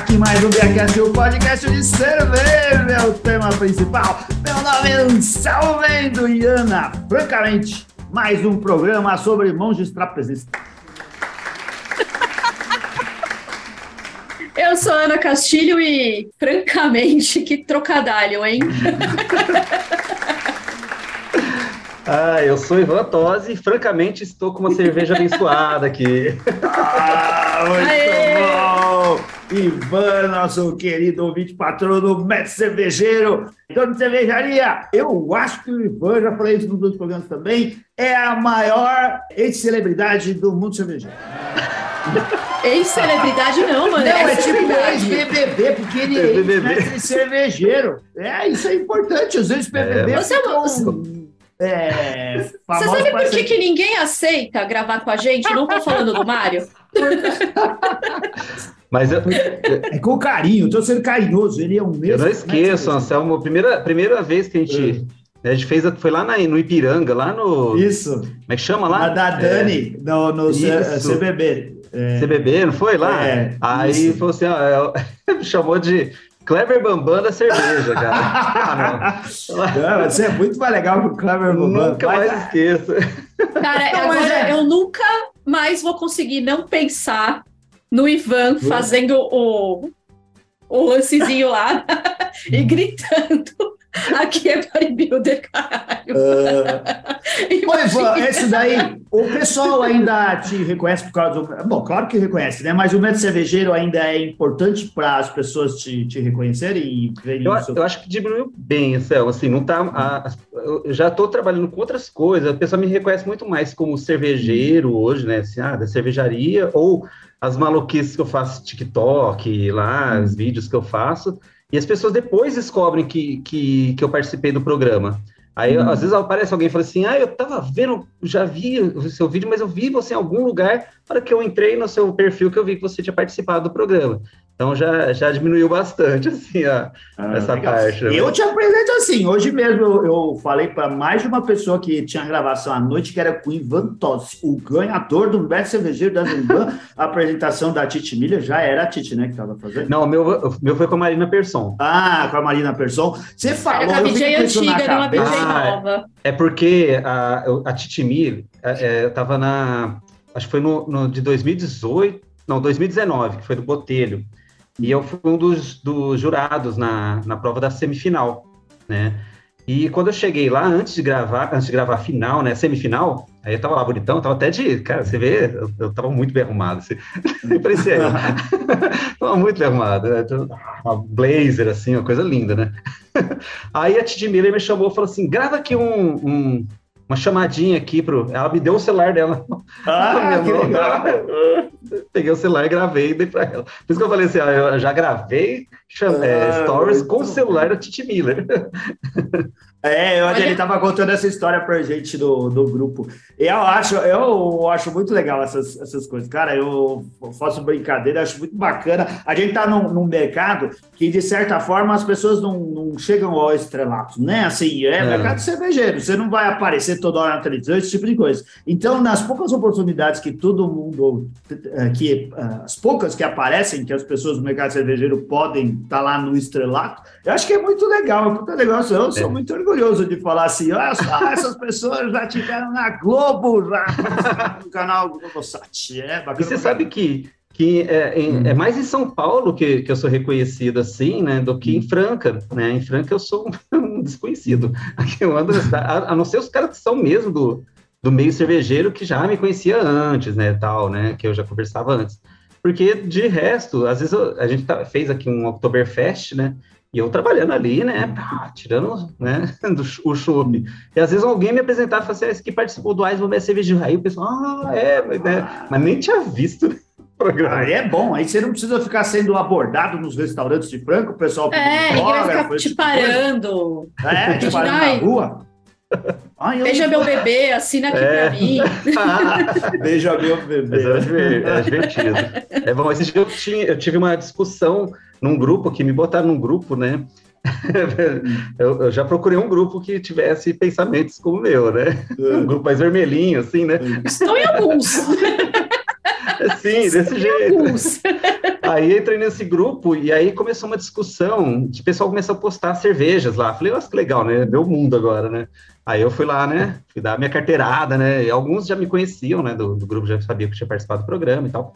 aqui mais um Beercast, o podcast de cerveja, é o tema principal. Meu nome é Anselmo Mendo e Ana, francamente, mais um programa sobre monges trapezistas. Eu sou Ana Castilho e, francamente, que trocadalho, hein? Ah, eu sou Ivan Tosi e, francamente, estou com uma cerveja abençoada aqui. Ah, muito Aê! bom! Ivan, nosso querido ouvinte patrono do Método Cervejeiro, dono de cervejaria. Eu acho que o Ivan, já falei isso nos outros programas também, é a maior ex-celebridade do mundo cervejeiro. Ex-celebridade não, mano. Não, é, é tipo ex-BBB, porque ele é ex-cervejeiro. É, isso é importante. Os ex-BBB é. Você é, Você sabe por que, que ninguém aceita gravar com a gente? Não tô falando do Mário. Mas eu, é com carinho, estou sendo carinhoso. Ele é um mesmo. Eu não esqueço, Anselmo. A primeira, primeira vez que a gente. É. A gente fez, foi lá na, no Ipiranga, lá no. Isso. Como é que chama lá? A da Dani, é. no, no CBB. É. CBB, não foi lá? É, Aí isso. falou assim: ó, chamou de Clever Bambam da cerveja, cara. ah, não. Não, você é muito mais legal que o Clever Bambam. Nunca mais esqueço. Cara, não, agora é. eu nunca mais vou conseguir não pensar no Ivan fazendo o, o lancezinho lá e gritando Aqui é bodybuilder, caralho. Uh... Ô, Ivan, esse daí, o pessoal ainda te reconhece por causa do. Bom, claro que reconhece, né? Mas o método cervejeiro ainda é importante para as pessoas te, te reconhecerem e verem eu, eu acho que diminuiu bem, Céu. Assim, não tá. A, eu já estou trabalhando com outras coisas. A pessoa me reconhece muito mais como cervejeiro hoje, né? Assim, ah, da cervejaria, ou as maluquices que eu faço TikTok, lá, hum. os vídeos que eu faço. E as pessoas depois descobrem que, que, que eu participei do programa. Aí, uhum. às vezes, aparece alguém e fala assim: Ah, eu tava vendo, já vi o seu vídeo, mas eu vi você em algum lugar. Para que eu entrei no seu perfil, que eu vi que você tinha participado do programa. Então já, já diminuiu bastante, assim, a, ah, essa legal. parte. Né? Eu te apresento assim, hoje mesmo eu, eu falei para mais de uma pessoa que tinha gravação à noite, que era com o Ivan Tossi, o ganhador do Beto Cervejeiro da Ivan. a apresentação da Titi Milha já era a Titi, né, que estava fazendo? Não, o meu, meu foi com a Marina Persson. Ah, com a Marina Persson. Você falou, eu fiquei antiga, na cabeça. Ah, nova. É porque a, a Titi Milha, é, eu tava na, acho que foi no, no de 2018, não, 2019, que foi do Botelho. E eu fui um dos, dos jurados na, na prova da semifinal, né? E quando eu cheguei lá, antes de gravar, antes de gravar a final, né, semifinal, aí eu tava lá bonitão, eu tava até de, cara, você vê, eu, eu tava muito bem arrumado, assim, parecia eu, tava muito bem arrumado, né, uma blazer, assim, uma coisa linda, né, aí a Titi Miller me chamou e falou assim, grava aqui um, um, uma chamadinha aqui pro. Ela me deu o celular dela. Ah, que legal. Peguei o celular e gravei e dei pra ela. Por isso que eu falei assim: ó, eu já gravei ah, é, stories com o celular da Titi Miller. É, eu, ele estava contando essa história pra gente do, do grupo. Eu acho, eu acho muito legal essas, essas coisas. Cara, eu faço brincadeira, acho muito bacana. A gente tá num, num mercado que, de certa forma, as pessoas não, não chegam ao estrelato, né? Assim, é, é mercado cervejeiro. Você não vai aparecer toda hora na televisão, esse tipo de coisa. Então, nas poucas oportunidades que todo mundo, eh, que eh, as poucas que aparecem, que as pessoas do mercado cervejeiro podem estar tá lá no estrelato, eu acho que é muito legal, é muito legal. Eu sou é. muito orgulhoso orgulhoso de falar assim, olha só, essas pessoas já tiveram na Globo, já no canal Globosat. É bacana. E você sabe que, que é, em, é, mais em São Paulo que, que eu sou reconhecido assim, né, do que em Franca, né? Em Franca eu sou um desconhecido. Aqui eu ando, a, a não ser os caras que são mesmo do, do meio cervejeiro que já me conhecia antes, né, tal, né, que eu já conversava antes. Porque de resto, às vezes eu, a gente tá, fez aqui um Oktoberfest, né? E eu trabalhando ali, né, tirando né, do, o chope. E às vezes alguém me apresentava e falava assim, ah, esse que participou do vou ver cerveja. Aí o pessoal, ah, é, mas, né? mas nem tinha visto o programa. Aí é bom, aí você não precisa ficar sendo abordado nos restaurantes de Franco, o pessoal É, ninguém vai ficar te parando. É, te parando na rua. Ai, Beija meu bebê, assina aqui é. pra mim. Beija meu bebê. É divertido. É bom, esse dia eu, tinha, eu tive uma discussão num grupo, que me botaram num grupo, né? eu, eu, já procurei um grupo que tivesse pensamentos como o meu, né? Um grupo mais vermelhinho, assim, né? Estou em alguns. Sim, desse jeito. Aí entrei nesse grupo e aí começou uma discussão de pessoal começou a postar cervejas lá. Falei, nossa, que legal, né? Meu mundo agora, né? Aí eu fui lá, né? Fui dar minha carteirada, né? E alguns já me conheciam, né? Do, do grupo já sabia que eu tinha participado do programa e tal.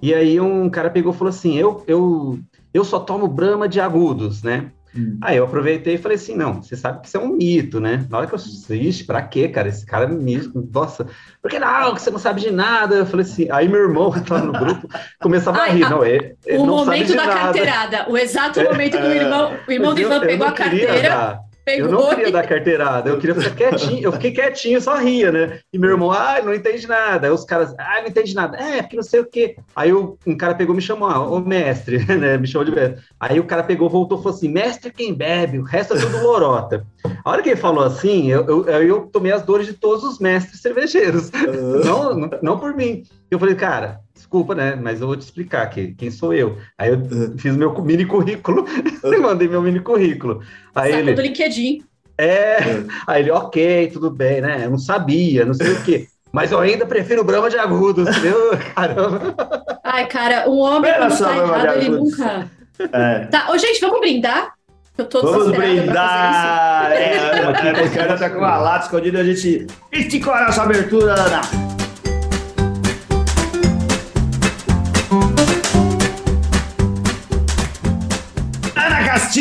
E aí um cara pegou e falou assim: eu, eu, eu só tomo brama de agudos, né? Hum. Aí eu aproveitei e falei assim: não, você sabe que isso é um mito, né? Na hora que eu assisti, pra quê, cara? Esse cara me. Nossa, porque não, que você não sabe de nada. Eu falei assim: aí meu irmão que tava no grupo começava Ai, a rir. A, não, ele, ele o não momento da nada. carteirada, o exato momento que o irmão, o irmão do Ivan pegou a carteira. Dar Pegou eu não queria dar carteirada, eu queria ficar quietinho, eu fiquei quietinho, só ria, né? E meu irmão, ah, não entende nada. Aí os caras, ah, não entende nada. É, porque não sei o quê. Aí um cara pegou me chamou, ah, ô mestre, né? Me chamou de mestre. Aí o cara pegou, voltou e falou assim: mestre quem bebe, o resto é tudo lorota. A hora que ele falou assim, eu, eu, eu tomei as dores de todos os mestres cervejeiros. Uhum. Não, não, não por mim. Eu falei, cara, desculpa, né? Mas eu vou te explicar aqui, quem sou eu. Aí eu fiz meu mini currículo, mandei meu mini currículo. Aí ele. do LinkedIn. É, uhum. aí ele, ok, tudo bem, né? Eu não sabia, não sei o quê. Mas eu ainda prefiro Brahma de agudos, entendeu? Caramba. Ai, cara, o homem quando tá errado, ele nunca. É. Tá, ô, gente, vamos brindar? Eu tô Vamos brindar! É, o cara tá com uma lata escondida, a gente esticou a nossa abertura, Ana.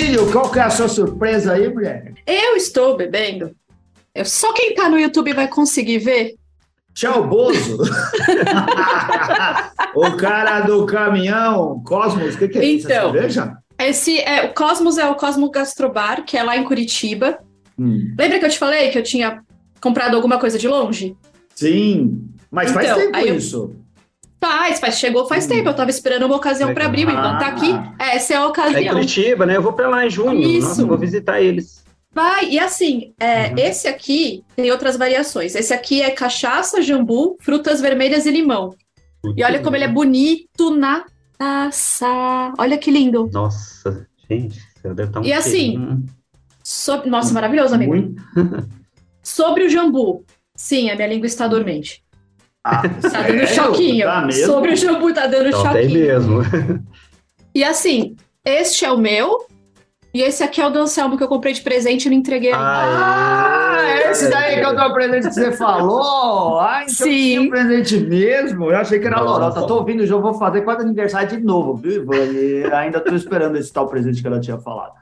Castilho, qual que é a sua surpresa aí, mulher? Eu estou bebendo. Só quem tá no YouTube vai conseguir ver. Tchau, Bozo! o cara do caminhão, Cosmos, o que, que é então, cerveja? Esse é o Cosmos é o Cosmo Gastrobar, que é lá em Curitiba. Hum. Lembra que eu te falei que eu tinha comprado alguma coisa de longe? Sim, mas então, faz tempo isso. Faz, faz, chegou faz hum. tempo. Eu tava esperando uma ocasião para abrir, então tá aqui. Essa é a ocasião. É Curitiba, né? Eu vou para lá em junho. Isso. Nossa, vou visitar eles. Vai, e assim, é, uhum. esse aqui tem outras variações. Esse aqui é cachaça, jambu, frutas vermelhas e limão. e olha como ele é bonito na taça. Olha que lindo. Nossa, gente, deve estar um E assim, so... nossa, maravilhoso, amigo. Sobre o jambu. Sim, a minha língua está dormente. Ah, tá dando é, choquinho. Tá Sobre o jambu tá dando então, choquinho. Tem mesmo. E assim, este é o meu. E esse aqui é o do Anselmo que eu comprei de presente e não entreguei ainda. Ah, é esse daí que eu dou o presente que você falou? Ah, então Sim. um presente mesmo? Eu achei que era Lorota. Tô ouvindo, já vou fazer quase aniversário de novo, viu? E ainda tô esperando esse tal presente que ela tinha falado.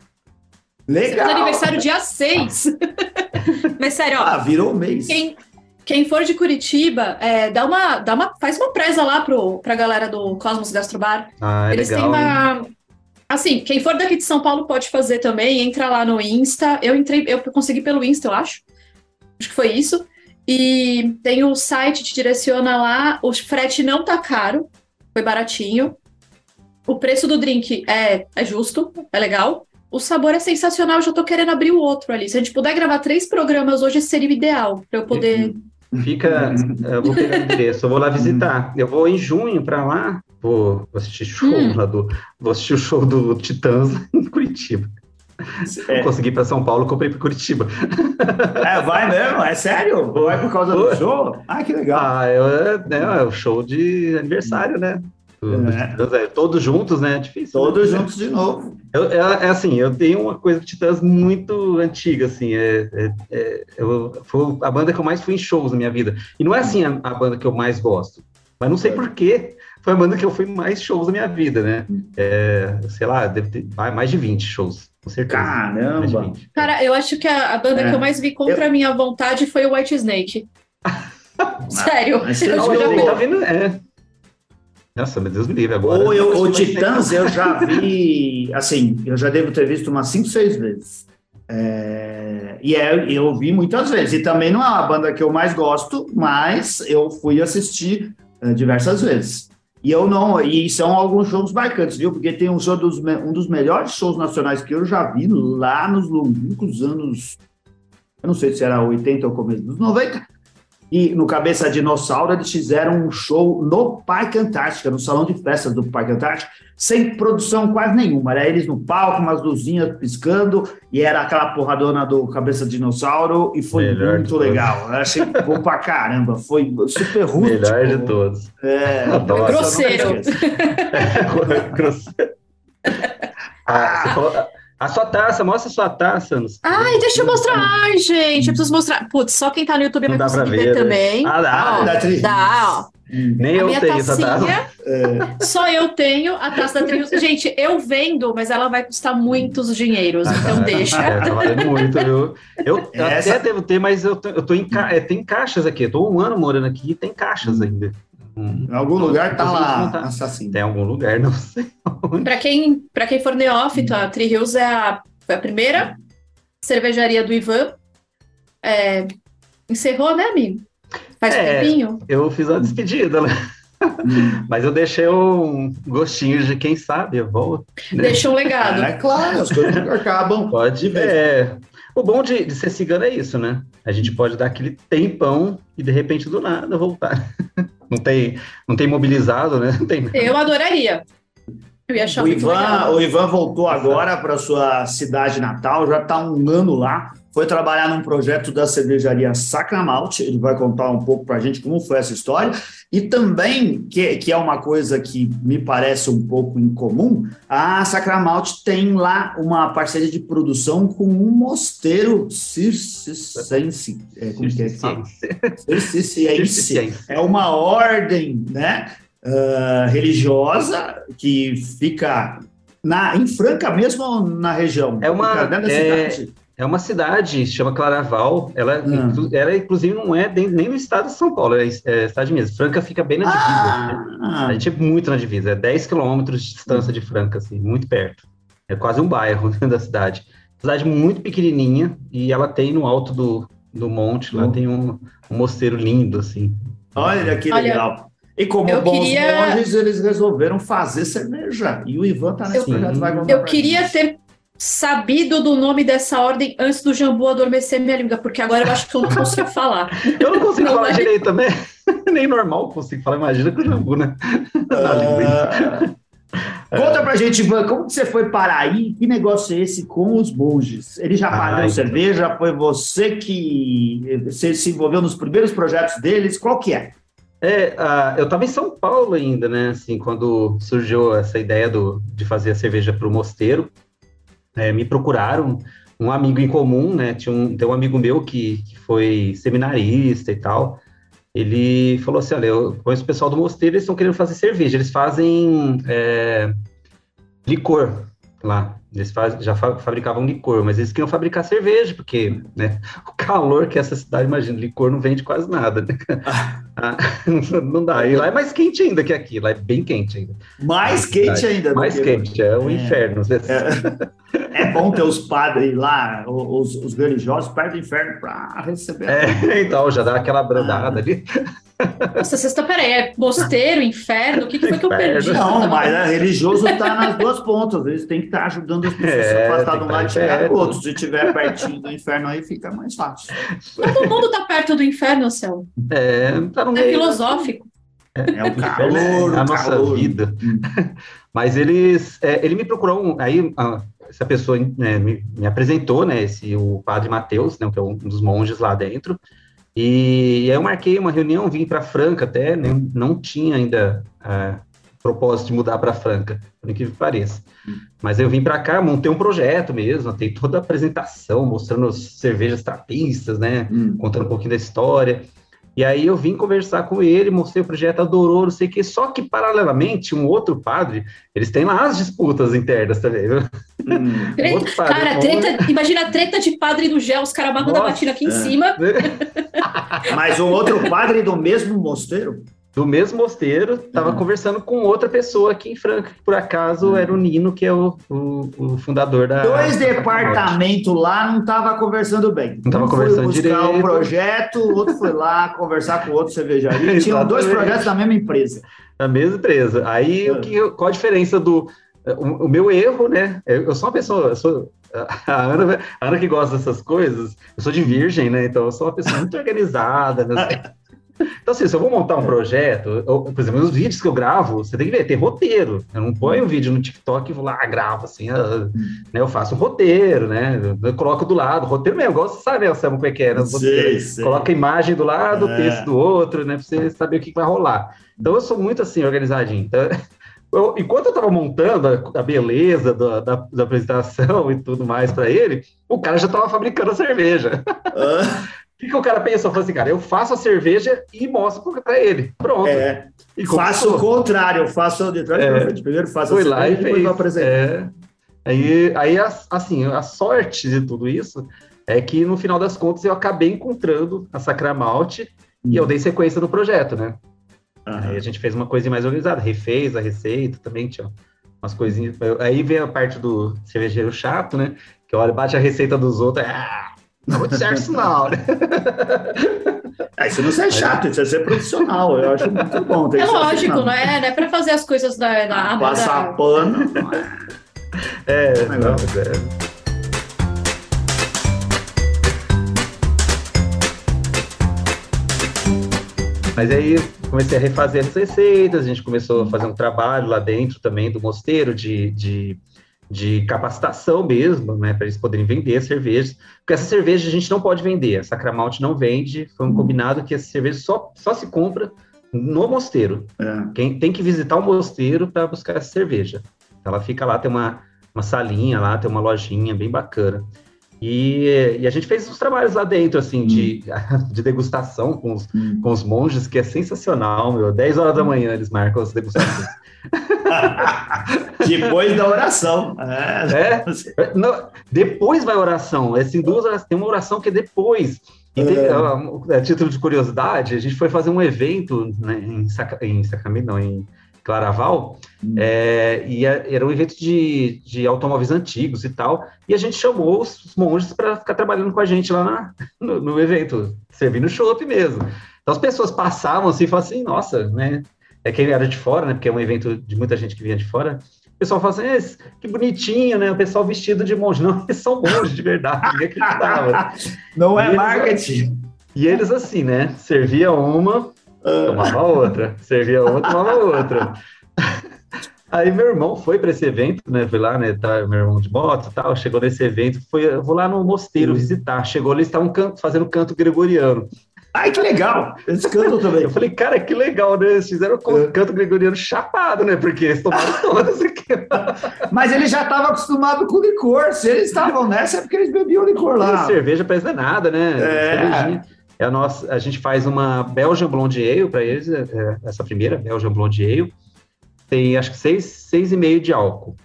Legal! Faz aniversário dia 6. Mas sério, ó. Ah, virou um mês. Quem, quem for de Curitiba, é, dá uma, dá uma, faz uma presa lá pro, pra galera do Cosmos Gastrobar. Ah, é Eles legal, têm uma. Assim, quem for daqui de São Paulo pode fazer também. Entra lá no Insta. Eu entrei, eu consegui pelo Insta, eu acho. Acho que foi isso. E tem o site te direciona lá. O frete não tá caro, foi baratinho. O preço do drink é, é justo, é legal. O sabor é sensacional, eu já tô querendo abrir o outro ali. Se a gente puder gravar três programas hoje, seria o ideal para eu poder uhum. Fica, eu vou pegar o endereço, eu vou lá visitar. Eu vou em junho para lá, vou, assistir show hum. lá do, vou assistir o show do Titãs em Curitiba. É. Consegui para São Paulo, comprei para Curitiba. É, vai mesmo? É sério? Vai por causa do show? Ah, que legal. Ah, eu, é, né, é o show de aniversário, né? É. é. Todos juntos, né? É difícil. Né? Todos né? juntos de novo. Eu, é, é, assim, eu tenho uma coisa com Titãs muito antiga, assim. É, é, é, eu, foi a banda que eu mais fui em shows na minha vida. E não é assim a, a banda que eu mais gosto. Mas não sei por quê. Foi a banda que eu fui mais shows na minha vida, né? É, sei lá, deve ter mais de 20 shows. Com certeza. Caramba! Cara, eu acho que a, a banda que eu mais vi contra eu... a minha vontade foi o White Snake. Sério. Mas, eu já tá vendo, é. Nossa, meu Deus me livre agora. Ou eu, o Titãs eu já vi, assim, eu já devo ter visto umas 5, 6 vezes. É, e é, eu vi muitas vezes. E também não é uma banda que eu mais gosto, mas eu fui assistir é, diversas vezes. E eu não, e são alguns shows marcantes, viu? Porque tem um show dos, um dos melhores shows nacionais que eu já vi lá nos longos anos, eu não sei se era 80 ou começo dos 90, E no Cabeça Dinossauro, eles fizeram um show no Parque Antártica, no salão de festas do Parque Antártica, sem produção quase nenhuma. Era eles no palco, umas luzinhas piscando, e era aquela porradona do Cabeça Dinossauro, e foi Melhor muito legal. Eu achei bom pra caramba. Foi super rústico. Melhor de todos. É, Adoro. grosseiro. É, grosseiro. Ah, a sua taça, mostra a sua taça. Ai, deixa eu mostrar. Ai, gente, eu preciso mostrar. Putz, só quem tá no YouTube vai conseguir ver, ver né? também. Ah, dá, ó, dá, dá, ó. Nem a eu tenho essa taça. É. Só eu tenho a taça da Trius. Gente, eu vendo, mas ela vai custar muitos dinheiros, então deixa. É, tá valendo muito, viu? Eu, eu essa... até devo ter, mas eu tô, eu tô em, ca... é, tem caixas aqui. Eu tô um ano morando aqui e tem caixas ainda. Hum. Em algum lugar tá lá, tá. assassino. Tem algum lugar, não sei. Para quem, pra quem for neófito, a Tri Hills é a, foi a primeira cervejaria do Ivan. É, encerrou, né, amigo? Faz é, tempinho. Eu fiz uma despedida, né? Hum. Mas eu deixei um gostinho de quem sabe, eu vou. Né? Deixa um legado. É claro, as coisas acabam. Pode ver. É, o bom de, de ser cigano é isso, né? A gente pode dar aquele tempão e de repente do nada voltar. Não tem, não tem mobilizado, né? Tem Eu adoraria. Eu ia achar o, Ivan, o Ivan voltou agora para sua cidade natal, já está um ano lá foi trabalhar num projeto da cervejaria Sacramalt, ele vai contar um pouco para a gente como foi essa história, e também, que, que é uma coisa que me parece um pouco incomum, a Sacramalt tem lá uma parceria de produção com um mosteiro circense, é, como que é que fala? Circense. É uma ordem, né, uh, religiosa que fica na, em Franca mesmo na região? É uma... É, é uma cidade, chama Claraval. Ela, hum. ela inclusive, não é nem no estado de São Paulo, é, é estado de Minas. Franca fica bem na divisa. Ah. Né? A gente é muito na divisa, é 10 quilômetros de distância de Franca, assim, muito perto. É quase um bairro da cidade. Cidade muito pequenininha e ela tem no alto do, do monte, lá hum. tem um, um mosteiro lindo, assim. Olha que legal. Olha, e como eu bons queria... monges, eles resolveram fazer cerveja. E o Ivan tá nesse eu, projeto, vai Eu queria ter sabido do nome dessa ordem antes do Jambu adormecer minha língua, porque agora eu acho que eu não consigo falar. Eu não consigo não falar é? direito também. Nem normal consigo falar, imagina com o Jambu, né? Uh... Conta pra gente, Ivan, como que você foi parar aí? Que negócio é esse com os monges? Ele já pagou cerveja? Foi você que você se envolveu nos primeiros projetos deles? Qual que é? É, uh, eu estava em São Paulo ainda, né? Assim, quando surgiu essa ideia do, de fazer a cerveja para o mosteiro é, me procuraram, um amigo em comum, né? Tinha um, tem um amigo meu que, que foi seminarista e tal. Ele falou assim: olha, eu conheço o pessoal do mosteiro, eles estão querendo fazer cerveja, eles fazem é, licor lá. Eles faz, já fabricavam licor, mas eles queriam fabricar cerveja, porque né, o calor que essa cidade, imagina, licor não vende quase nada. Né? Ah, não dá. E lá é mais quente ainda que aqui, lá é bem quente ainda. Mais quente ainda. Mais quente, é um é. inferno. É. é. bom ter os padres lá, os, os religiosos, perto do inferno para receber. É, então, já dá aquela brandada ah. ali. Nossa, vocês estão, peraí, é mosteiro, inferno? O que, que foi que eu perdi? Não, mas é, religioso está nas duas pontas. Eles têm que estar tá ajudando as pessoas é, a se afastar de um lado e chegar do outro. Se estiver pertinho do inferno, aí fica mais fácil. Todo mundo está perto do inferno, céu. É, tá no é meio. filosófico. É, é o calor, é a nossa calor. vida. Mas eles, é, ele me procurou, um, aí essa pessoa né, me, me, apresentou, né, esse, o padre Mateus, né, que é um dos monges lá dentro, e, aí eu marquei uma reunião, vim para Franca até, né, não tinha ainda uh, propósito de mudar para Franca, por incrível que pareça. Mas eu vim para cá, montei um projeto mesmo, tem toda a apresentação, mostrando as cervejas trapistas, né, hum. contando um pouquinho da história. E aí eu vim conversar com ele, mostrei o projeto, adorou, não sei o quê. Só que, paralelamente, um outro padre, eles têm lá as disputas internas também, viu? Hum. Treta, padre, cara, treta, imagina a treta de padre do gel, os caras amarrando a batina aqui é. em cima. Mas um outro padre do mesmo mosteiro? Do mesmo mosteiro, estava uhum. conversando com outra pessoa aqui em Franca, que por acaso uhum. era o Nino, que é o, o, o fundador da. Dois departamentos lá não estava conversando bem. Não estava um conversando foi buscar direito. um projeto, o outro foi lá conversar com outro cervejaria. Tinham dois projetos da mesma empresa. Da mesma empresa. Aí, o que, qual a diferença do. O, o, meu erro, né? Eu sou uma pessoa. Eu sou, a Ana, a Ana que gosta dessas coisas, eu sou de virgem, né? Então eu sou uma pessoa muito organizada. Né? Então, assim, se eu vou montar um projeto, eu, por exemplo, os vídeos que eu gravo, você tem que ver, tem roteiro. Eu não ponho um vídeo no TikTok e vou lá, gravo, assim, uh, né? Eu faço um roteiro, né? Eu coloco do lado, roteiro mesmo, igual você sabe, Anselmo, como é que é, né? Coloca a imagem do lado, o é. texto do outro, né? Pra você saber o que vai rolar. Então, eu sou muito, assim, organizadinho. Então, eu, enquanto eu estava montando a, a beleza da, da, da, apresentação e tudo mais para ele, o cara já estava fabricando a cerveja. Ah. Que, que, o cara pensou? Falou assim, cara, eu faço a cerveja e mostro para ele. Pronto. É, e faço o contrário, eu faço o detrás é, Primeiro faço Foi a cerveja lá e depois fez, apresentar. É, aí, aí, assim, a sorte de tudo isso é que, no final das contas, eu acabei encontrando a Sacramalte hum. e eu dei sequência no projeto, né? Uhum. Aí a gente fez uma coisa mais organizada, refez a receita também, tinha umas coisinhas. Aí vem a parte do cervejeiro chato, né? Que olha, bate a receita dos outros, ah, é muito certo isso não, né? É, isso não é chato, isso é ser profissional. Eu acho muito bom. é lógico, não é, não é para fazer as coisas da. da Passar da... pano. É, é, não, é. Mas aí comecei a refazer as receitas, a gente começou a fazer um trabalho lá dentro também do mosteiro de, de, de capacitação mesmo, né, para eles poderem vender cervejas. Porque essa cerveja a gente não pode vender, a Sacramalt não vende, foi um uhum. combinado que essa cerveja só, só se compra no mosteiro. É. Quem tem que visitar o mosteiro para buscar essa cerveja. Ela fica lá, tem uma, uma salinha lá, tem uma lojinha bem bacana. E, e, a gente fez os trabalhos lá dentro, assim, hum. de, de degustação com os, hum. com os monges, que é sensacional, meu. 10 horas da manhã eles marcam as degustações. depois da oração. É, é não, depois vai a oração. É assim, duas orações, tem uma oração que é depois. E tem, é. a, título de curiosidade, a gente foi fazer um evento né, em, Saca, em Sacramento, não, em Claraval, hum. é, e era um evento de, de automóveis antigos e tal, e a gente chamou os monges para ficar trabalhando com a gente lá na, no, no, evento, servindo chopp mesmo. Então as pessoas passavam assim e falavam assim, nossa, né? É quem era de fora, né? Porque é um evento de muita gente que vinha de fora. O pessoal fala assim, que bonitinho, né? O pessoal vestido de monge. Não, eles são monges de verdade, ninguém acreditava. Não é marketing. E eles assim, né? Servia uma, tomava outra, servia outra, tomava outra. Aí meu irmão foi para esse evento, né? Foi lá, né? Tá, meu irmão de moto tal, chegou nesse evento, foi, eu vou lá no mosteiro visitar. Chegou ali, estavam can fazendo canto gregoriano. Ai, que legal! Eles cantam também. Eu falei, cara, que legal, né? Eles fizeram é. canto gregoriano chapado, né? Porque eles tomaram todas aqui. Mas ele já estava acostumado com licor. Se eles estavam nessa, é porque eles bebiam licor lá. E cerveja parece não é nada, né? É. É a, nossa, a gente faz uma Belgian Blonde Ale para eles, é, é, essa primeira Belgian Blonde Ale. Tem acho que seis, seis e meio de álcool.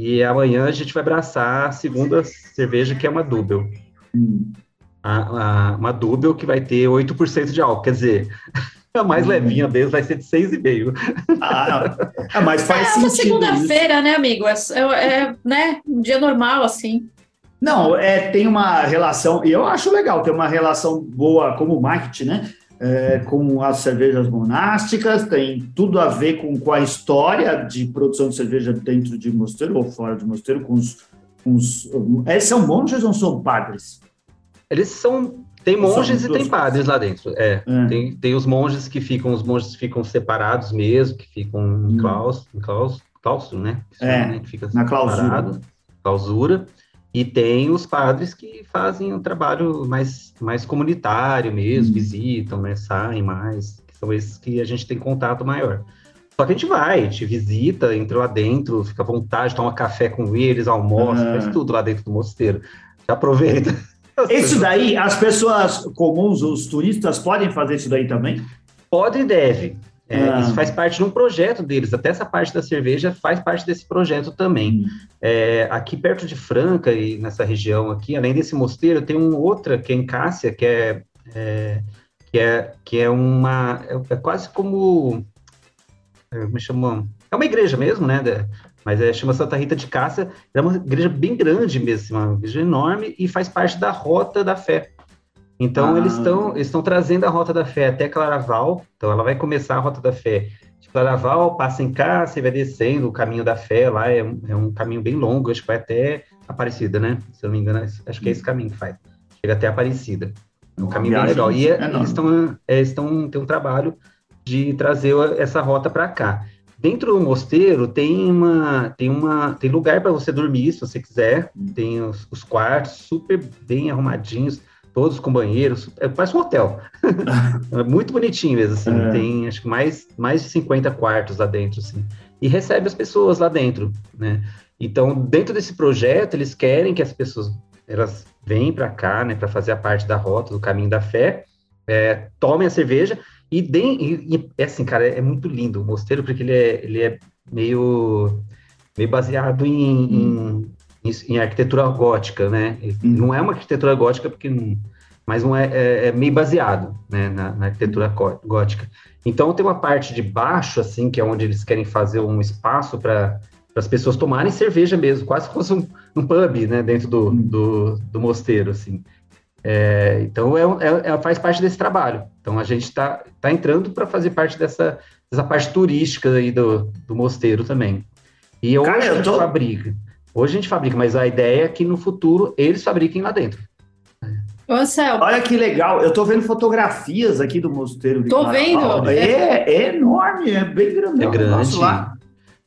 E amanhã a gente vai abraçar a segunda cerveja, que é uma Double. Hum. A, a, uma Double que vai ter 8% de álcool. Quer dizer, a mais hum. levinha deles vai ser de 6,5. Ah, é, mas faz é, sentido. É uma segunda-feira, né, amigo? É, é, é, né, um dia normal, assim. Não, é, tem uma relação, e eu acho legal ter uma relação boa como marketing, né? É, com as cervejas monásticas, tem tudo a ver com, com a história de produção de cerveja dentro de mosteiro ou fora de mosteiro, com os. Com os eles são monges ou são padres? Eles são. Tem monges e tem padres lá dentro. É, é, Tem, tem os monges que ficam, os monges ficam separados mesmo, que ficam em hum. claustro, claustro, claustro né? é, né? Que fica na clausura. Clausura. E tem os padres que fazem um trabalho mais, mais comunitário mesmo, uhum. visitam, né, saem mais, que são esses que a gente tem contato maior. Só que a gente vai, a gente visita, entra lá dentro, fica à vontade, toma café com eles, almoça, uhum. faz tudo lá dentro do mosteiro. Já aproveita. Isso daí, as pessoas comuns, os turistas, podem fazer isso daí também? Pode e deve. É, ah. Isso faz parte de um projeto deles, até essa parte da cerveja faz parte desse projeto também. Hum. É, aqui perto de Franca e nessa região aqui, além desse mosteiro, tem uma outra que é em Cássia, que é, é que é que é uma é, é quase como é, me chamam é uma igreja mesmo, né? Mas é, chama Santa Rita de Cássia, é uma igreja bem grande mesmo, uma igreja enorme e faz parte da Rota da Fé. Então, ah. eles estão estão trazendo a Rota da Fé até Claraval. Então, ela vai começar a Rota da Fé de Claraval, passa em cá, você vai descendo o caminho da fé lá. É, é um caminho bem longo, acho que vai até Aparecida, né? Se eu não me engano, acho que é esse caminho que faz. Chega até Aparecida. É um caminho bem legal. E é, eles estão é, estão tem um trabalho de trazer essa rota para cá. Dentro do mosteiro tem uma tem uma tem lugar para você dormir se você quiser. Tem os, os, quartos super bem arrumadinhos, todos com banheiros. É, parece um hotel. é muito bonitinho mesmo assim. É. Tem acho que mais mais de 50 quartos lá dentro assim. E recebe as pessoas lá dentro, né? Então, dentro desse projeto, eles querem que as pessoas elas venham para cá, né, para fazer a parte da rota do caminho da fé, é, tomem a cerveja e deem. E, e, é assim, cara, é muito lindo o mosteiro, porque ele é, ele é meio, meio baseado em, hum. em, em, arquitetura gótica, né? Hum. Não é uma arquitetura gótica, porque não, mas não é, é, é meio baseado né, na, na, arquitetura gótica. Então tem uma parte de baixo, assim, que é onde eles querem fazer um espaço para as pessoas tomarem cerveja mesmo, quase como um, um pub, né, dentro do, hum. do, do mosteiro, assim. É, então, é, é, é, faz parte desse trabalho. Então, a gente está tá entrando para fazer parte dessa, dessa parte turística aí do, do mosteiro também. E hoje Cara, a gente tô... fabrica. Hoje a gente fabrica, mas a ideia é que no futuro eles fabriquem lá dentro. Ô, Céu. Olha que legal, eu estou vendo fotografias aqui do mosteiro. Tô vendo. É, é enorme, é bem grande. É grande. Lá.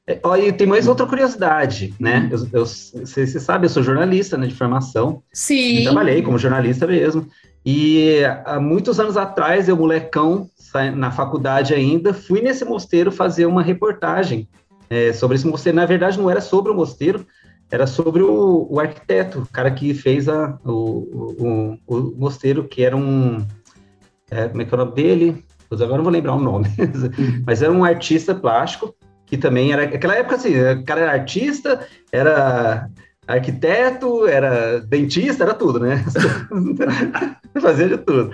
É, olha, tem mais outra curiosidade, né? Eu, eu, você, você sabe, eu sou jornalista né, de formação. Sim. trabalhei como jornalista mesmo. E há muitos anos atrás, eu, molecão, na faculdade ainda, fui nesse mosteiro fazer uma reportagem é, sobre esse mosteiro. Na verdade, não era sobre o mosteiro, era sobre o, o arquiteto, o cara que fez a, o, o, o mosteiro, que era um. É, como é que é o nome dele? Agora não vou lembrar o nome, mas era um artista plástico que também era. Naquela época, assim, o cara era artista, era arquiteto, era dentista, era tudo, né? Fazia de tudo.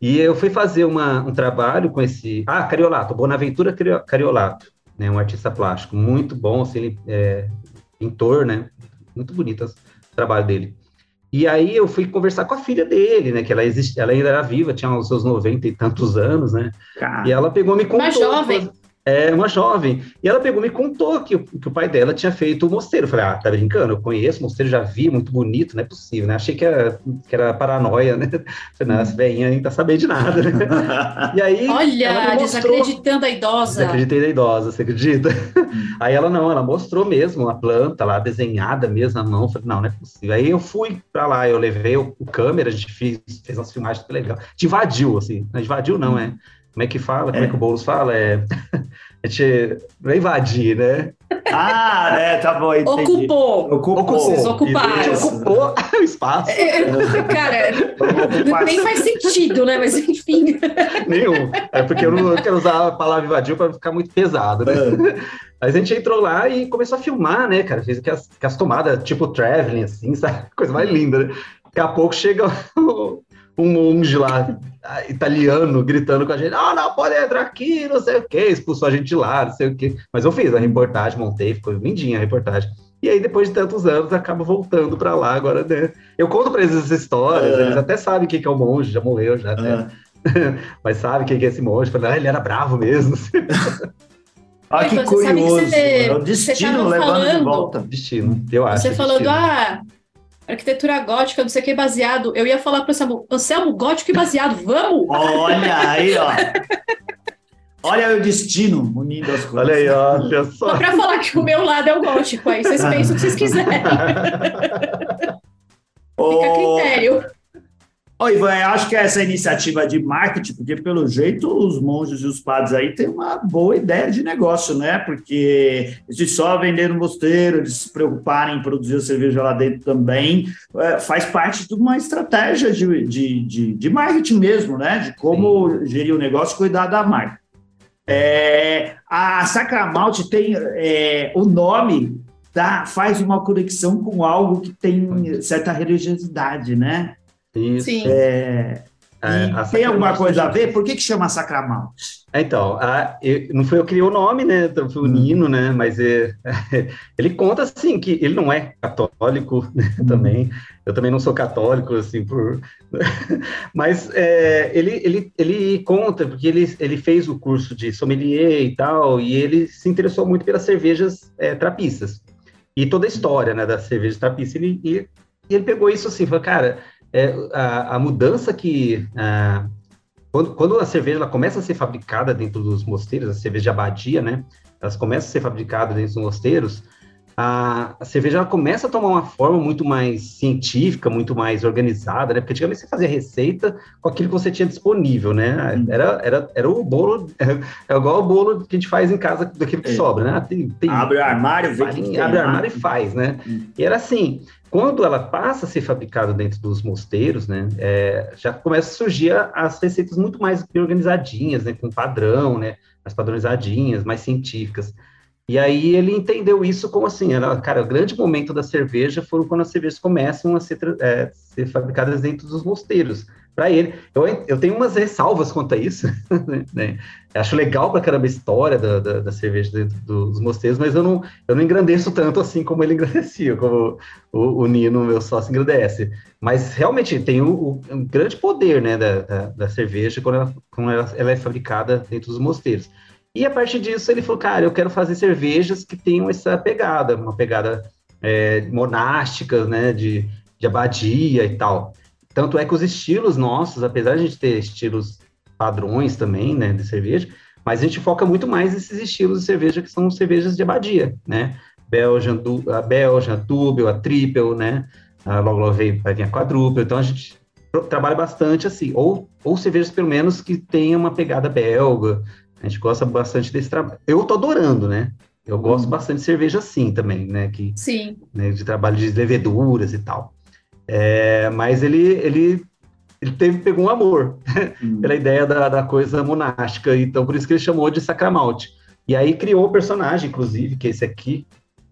E eu fui fazer uma, um trabalho com esse. Ah, Cariolato, Bonaventura Cariolato, né? Um artista plástico, muito bom, assim, é, pintor, né? Muito bonito o trabalho dele. E aí eu fui conversar com a filha dele, né? Que ela, existe, ela ainda era viva, tinha os seus 90 e tantos anos, né? E ela pegou me contou. Uma jovem é uma jovem. E ela pegou me contou que, que o pai dela tinha feito o mosteiro. Eu falei, ah, tá brincando? Eu conheço o mosteiro, já vi, muito bonito, não é possível, né? Achei que era, que era paranoia, né? Falei, não, essa velhinha nem tá sabendo de nada, né? E aí. Olha, desacreditando a idosa. Desacreditei da idosa, você acredita? Hum. Aí ela não, ela mostrou mesmo a planta lá, desenhada mesmo na mão. Falei, não, não é possível. Aí eu fui pra lá, eu levei o, o câmera, a gente fez, fez umas filmagens muito legal. Te invadiu, assim. Não invadiu, não, é. Como é que fala? Como é, é que o Boulos fala? É. A gente não é invadir, né? Ah, é, tá bom. Entendi. Ocupou. Ocupou. Vocês ocuparam. A gente ocupou o espaço. É, é cara, nem faz sentido, né? Mas enfim. Nenhum. É porque eu não quero usar a palavra invadiu para ficar muito pesado, né? É. Mas a gente entrou lá e começou a filmar, né, cara? Fez as, as tomadas, tipo traveling, assim, sabe? Coisa mais linda, né? Daqui a pouco chega o, um monge lá, italiano, gritando com a gente, ah, não, pode entrar aqui, não sei o quê, expulsou a gente de lá, não sei o quê. Mas eu fiz a reportagem, montei, ficou lindinha a reportagem. E aí, depois de tantos anos, acaba voltando para lá agora, né? Eu conto para eles essas histórias, é. eles até sabem o que é o monge, já morreu, já até. É. Mas sabe quem é esse monge? Falei, ah, ele era bravo mesmo. Ah, que curioso. Que você, é o destino levando falando, de volta. Destino, eu acho. Você falando, ah, arquitetura gótica, não sei o que, baseado. Eu ia falar para o Anselmo, Anselmo, gótico e baseado, vamos! Olha aí, ó. Olha o destino unindo as coisas. Olha aí, olha só. Só para falar que o meu lado é o gótico, aí vocês pensam o que vocês quiserem. Fica a critério. Oi, Ivan, eu acho que essa iniciativa de marketing, porque pelo jeito os monges e os padres aí têm uma boa ideia de negócio, né? Porque de só vender no mosteiro, de se preocuparem em produzir a cerveja lá dentro também, é, faz parte de uma estratégia de, de, de, de marketing mesmo, né? De como Sim. gerir o negócio e cuidar da marca. É, a Sacramalte tem é, o nome, tá, faz uma conexão com algo que tem certa religiosidade, né? Isso. Sim. É, é, tem alguma coisa a ver? Por que, que chama Sacramount? Então, a, eu, não foi eu que criei o nome, né? Foi o hum. Nino, né? Mas é, ele conta, assim, que ele não é católico né, hum. também. Eu também não sou católico, assim, por... Mas é, ele, ele, ele conta, porque ele, ele fez o curso de sommelier e tal, e ele se interessou muito pelas cervejas é, trapistas. E toda a história, né, das cervejas trapistas. Ele, e, e ele pegou isso assim, falou, cara é, a, a, mudança que a, quando, quando, a cerveja começa a ser fabricada dentro dos mosteiros, a cerveja de abadia, né? Elas começam a ser fabricadas dentro dos mosteiros a, a cerveja começa a tomar uma forma muito mais científica, muito mais organizada, né? Porque antigamente você fazia receita com aquilo que você tinha disponível, né? Uhum. Era, era, era o bolo, é igual o bolo que a gente faz em casa daquilo que é. sobra, né? Tem, tem, abre o armário, vê que abre o armário e faz, né? Uhum. E era assim, quando ela passa a ser fabricada dentro dos mosteiros, né, é, já começa a surgir as receitas muito mais organizadinhas, né, com padrão, né, mais padronizadinhas, mais científicas. E aí ele entendeu isso como assim, era, cara, o grande momento da cerveja foram quando as cervejas começam a ser, é, ser fabricadas dentro dos mosteiros. Para ele, eu, eu tenho umas ressalvas quanto a isso, né? Acho legal para caramba a história da, da, da, cerveja dentro dos mosteiros, mas eu não, eu não engrandeço tanto assim como ele engrandecia, como o, o Nino, meu sócio, engrandece. Mas realmente tem o, o um grande poder né, da, da, da cerveja quando, ela, quando ela, ela é fabricada dentro dos mosteiros. E a partir disso ele falou, cara, eu quero fazer cervejas que tenham essa pegada, uma pegada é, monástica, né, de, de abadia e tal. Tanto é que os estilos nossos, apesar de a gente ter estilos padrões também, né, de cerveja, mas a gente foca muito mais nesses estilos de cerveja que são cervejas de abadia, né? Belgian, a Belgian, a Double, a Triple, né? A logo, logo vai vir a quadruple. Então a gente trabalha bastante assim, ou, ou cervejas pelo menos que tenham uma pegada belga, a gente gosta bastante desse trabalho. Eu tô adorando, né? Eu gosto hum. bastante de cerveja assim também, né? Que, Sim. Né, de trabalho de leveduras e tal. É, mas ele, ele, ele teve, pegou um amor hum. pela ideia da, da coisa monástica, então por isso que ele chamou de Sacramalte. E aí criou o personagem, inclusive, que é esse aqui.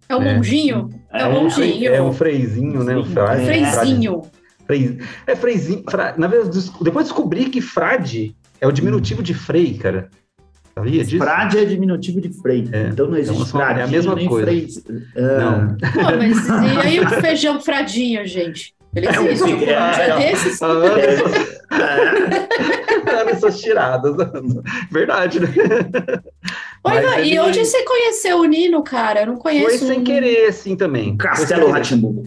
É o né? monjinho? É, é o monjinho. É um freizinho, né? Um freizinho. Freizinho. É freizinho. Fra... Na verdade, depois descobri que frade é o diminutivo de frei, cara. Sabia disso? Frade é diminutivo de freio. É. Então não existe então, É a mesma coisa. Freio. Ah. Não. Pô, mas e aí o feijão fradinho, gente? Ele é existe. Um, é, é, é, desses. Essas tiradas. Verdade, né? Oi, e ele... onde você conheceu o Nino, cara? Eu não conheço. Foi sem querer, assim, também. Castelo Ratimbu.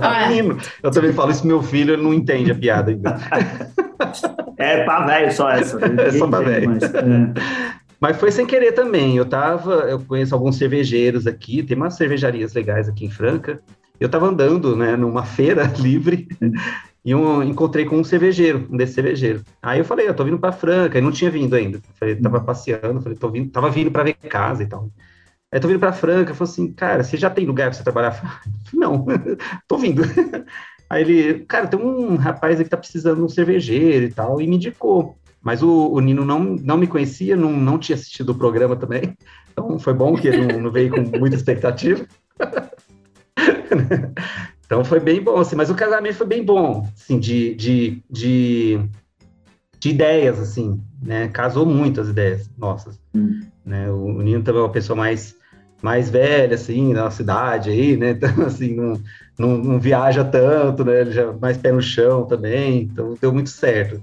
Ah, é. Eu também falo isso, meu filho ele não entende a piada ainda. É pra velho só essa. É só pra velho. Mas, é. mas, foi sem querer também. Eu tava, eu conheço alguns cervejeiros aqui, tem umas cervejarias legais aqui em Franca. Eu tava andando, né, numa feira livre e um, encontrei com um cervejeiro, um desses cervejeiros. Aí eu falei, eu tô vindo para Franca, e não tinha vindo ainda. Falei, tava passeando, falei, tô vindo, tava vindo para ver casa e tal. Aí tô vindo para Franca, falou assim, cara, você já tem lugar para você trabalhar? Falei, não, tô vindo. Aí ele, cara, tem um rapaz aí que tá precisando de um cervejeiro e tal, e me indicou. Mas o, o Nino não, não me conhecia, não, não tinha assistido o programa também. Então foi bom que ele não, não veio com muita expectativa. então foi bem bom, assim, mas o casamento foi bem bom, assim, de, de, de, de ideias, assim, né? Casou muitas ideias nossas. Hum. Né? O, Nino também é uma pessoa mais mais velha, assim, na cidade aí, né? Então, assim, não, não, não, viaja tanto, né? Ele já mais pé no chão também, então deu muito certo.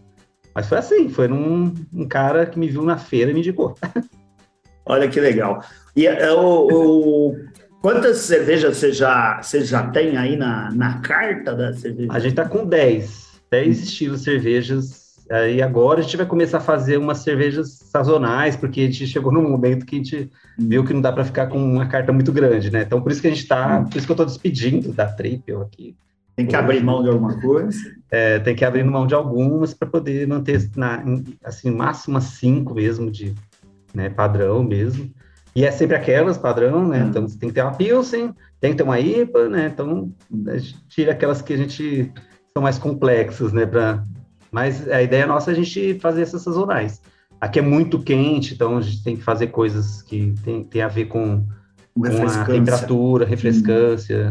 Mas foi assim, foi num um cara que me viu na feira e me indicou. Olha que legal. E é, o, o, quantas cervejas você já, você já tem aí na, na carta da cerveja? A gente tá com 10. 10 hum. estilos de cervejas e agora a gente vai começar a fazer umas cervejas sazonais, porque a gente chegou num momento que a gente viu que não dá para ficar com uma carta muito grande, né? Então por isso que a gente está, hum. por isso que eu estou despedindo da Triple aqui. Tem que abrir mão de alguma coisa? É, tem que abrir mão de algumas para poder manter na, assim, máximo cinco mesmo de né, padrão mesmo. E é sempre aquelas padrão, né? Hum. Então tem que ter uma Pilsen, tem que ter uma IPA, né? Então a gente tira aquelas que a gente são mais complexas, né? Para mas a ideia nossa é a gente fazer essas sazonais. Aqui é muito quente, então a gente tem que fazer coisas que tem, tem a ver com, com a temperatura, refrescância.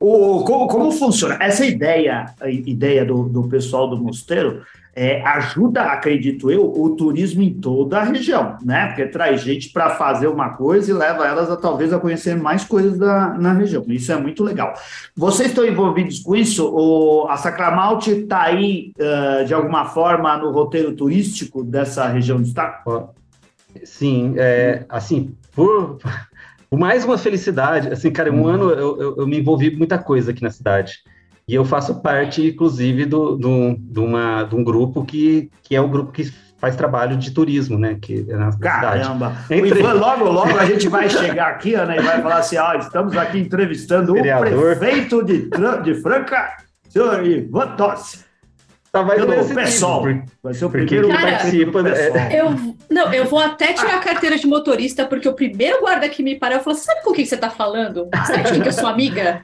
O, como, como funciona? Essa ideia, ideia do, do pessoal do mosteiro é, ajuda, acredito eu, o turismo em toda a região, né? Porque traz gente para fazer uma coisa e leva elas a talvez a conhecer mais coisas da, na região. Isso é muito legal. Vocês estão envolvidos com isso? O, a Sacramalte está aí, uh, de alguma forma, no roteiro turístico dessa região do estado? Sim, é, assim, por mais uma felicidade, assim, cara, um uhum. ano eu, eu, eu me envolvi com muita coisa aqui na cidade. E eu faço parte, inclusive, do, do, de, uma, de um grupo que, que é o grupo que faz trabalho de turismo, né? Que é na Caramba! Entre... Ivan, logo, logo a gente vai chegar aqui, Ana, e vai falar assim: ah, estamos aqui entrevistando Vereador. o prefeito de, de Franca, senhor Ivan Tossi. Tá Pelo pessoal. Vai ser o porque primeiro que participa. Né? Eu, não, eu vou até tirar a carteira de motorista, porque o primeiro guarda que me parou falou: sabe com quem você tá falando? Sabe de quem que eu sou amiga?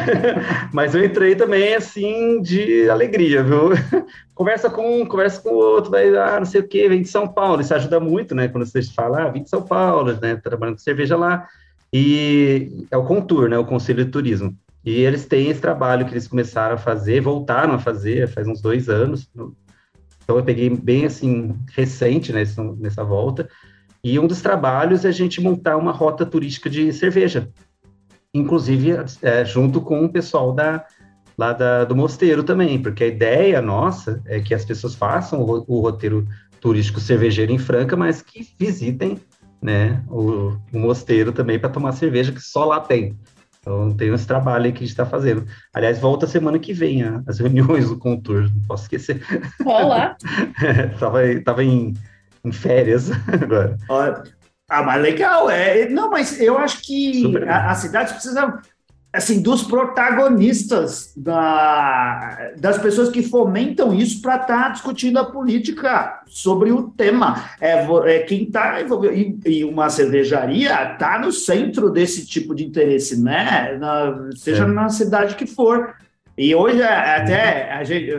Mas eu entrei também assim de alegria, viu? Conversa com um, conversa com o outro, vai, ah, não sei o que, vem de São Paulo. Isso ajuda muito, né? Quando você fala, ah, vim de São Paulo, né? Trabalhando com cerveja lá. E é o Contour, né? O Conselho de Turismo. E eles têm esse trabalho que eles começaram a fazer, voltaram a fazer faz uns dois anos. Então eu peguei bem assim, recente nessa, nessa volta. E um dos trabalhos é a gente montar uma rota turística de cerveja. Inclusive, é, junto com o pessoal da, lá da, do mosteiro também, porque a ideia nossa é que as pessoas façam o, o roteiro turístico cervejeiro em Franca, mas que visitem né, o, o mosteiro também para tomar cerveja, que só lá tem. Então tem esse trabalho aí que a gente está fazendo. Aliás, volta semana que vem as reuniões do Contour, não posso esquecer. Olá! tava, tava em, em férias agora. Ah, mas legal, é. Não, mas eu acho que a, a cidade precisa assim, dos protagonistas, da, das pessoas que fomentam isso para estar tá discutindo a política sobre o tema. É, é quem está envolvido. E, uma cervejaria está no centro desse tipo de interesse, né? Na, seja é. na cidade que for. E hoje até a gente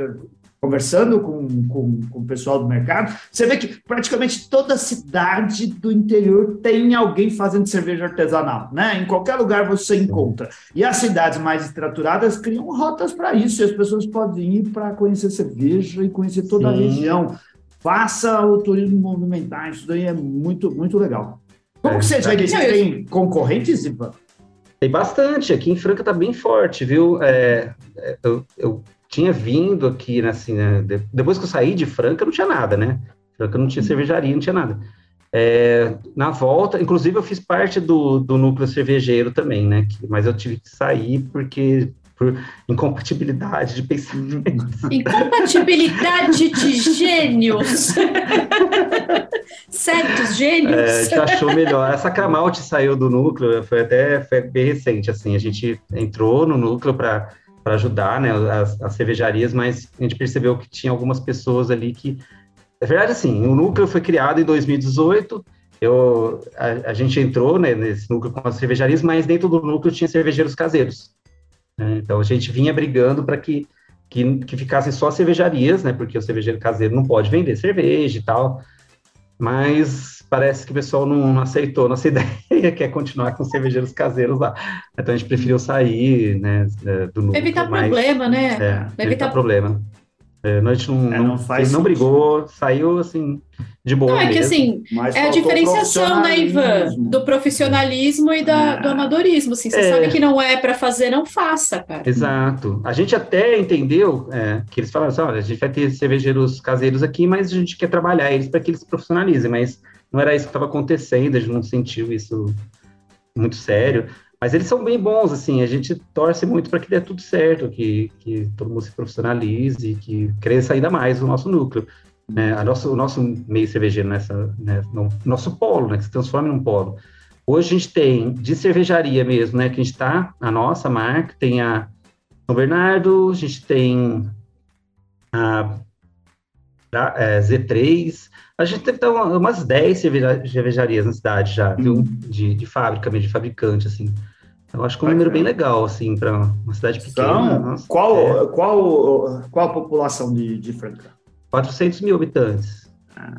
conversando com, com, com, o pessoal do mercado, você vê que praticamente toda cidade do interior tem alguém fazendo cerveja artesanal, né? Em qualquer lugar você encontra. E as cidades mais estruturadas criam rotas para isso, e as pessoas podem ir para conhecer cerveja e conhecer toda Sim. a região. Faça o turismo monumental, isso daí é muito, muito legal. Como é, que vocês veem? Vocês têm concorrentes, Ivan? Tem bastante, aqui em Franca está bem forte, viu? É, é eu, eu tinha vindo aqui, né, assim, né, depois que eu saí de Franca, não tinha nada, né? Franca não tinha cervejaria, não tinha nada. É, na volta, inclusive eu fiz parte do, do núcleo cervejeiro também, né? Que, mas eu tive que sair porque por incompatibilidade de pensamento. Incompatibilidade de gênios. Certos gênios. É, a gente achou melhor. Essa Camalte saiu do núcleo, foi até foi bem recente, assim, a gente entrou no núcleo para para ajudar né, as, as, cervejarias, mas a gente percebeu que tinha algumas pessoas ali que. É verdade, assim, o núcleo foi criado em 2018, eu, a, a gente entrou né, nesse núcleo com as cervejarias, mas dentro do núcleo tinha cervejeiros caseiros. Né? Então a gente vinha brigando para que, que, que ficassem só cervejarias, né, porque o cervejeiro caseiro não pode vender cerveja e tal. Mas parece que o pessoal não aceitou nossa ideia, quer continuar com cervejeiros caseiros lá. Então a gente preferiu sair, né, do núcleo. Evitar mais, problema, né? É, evitar, evitar problema. É, a gente não, é, não, faz não brigou, saiu assim, de boa. Não, é mesmo. que assim, Mas é a diferenciação, né, Ivan, do profissionalismo e da, é. do amadorismo. Assim, você é. sabe que não é para fazer, não faça, cara. Exato. A gente até entendeu é, que eles falaram assim: olha, a gente vai ter cervejeiros caseiros aqui, mas a gente quer trabalhar eles para que eles se profissionalizem. Mas não era isso que estava acontecendo, a gente não sentiu isso muito sério. Mas eles são bem bons, assim, a gente torce muito para que dê tudo certo, que, que todo mundo se profissionalize, que cresça ainda mais o nosso núcleo. Né? A nosso, o nosso meio cervejeiro, nessa, né? no, nosso polo, né? que se transforma num polo. Hoje a gente tem de cervejaria mesmo, né? Que a gente está, a nossa marca, tem a São Bernardo, a gente tem a, a é, Z3, a gente teve umas 10 cervejarias na cidade já, viu? Hum. De, de fábrica, de fabricante, assim. Eu acho que é um número bem legal, assim, para uma cidade pequena. Então, nossa, qual, é... qual, qual a população de, de Franca? 400 mil habitantes. Ah,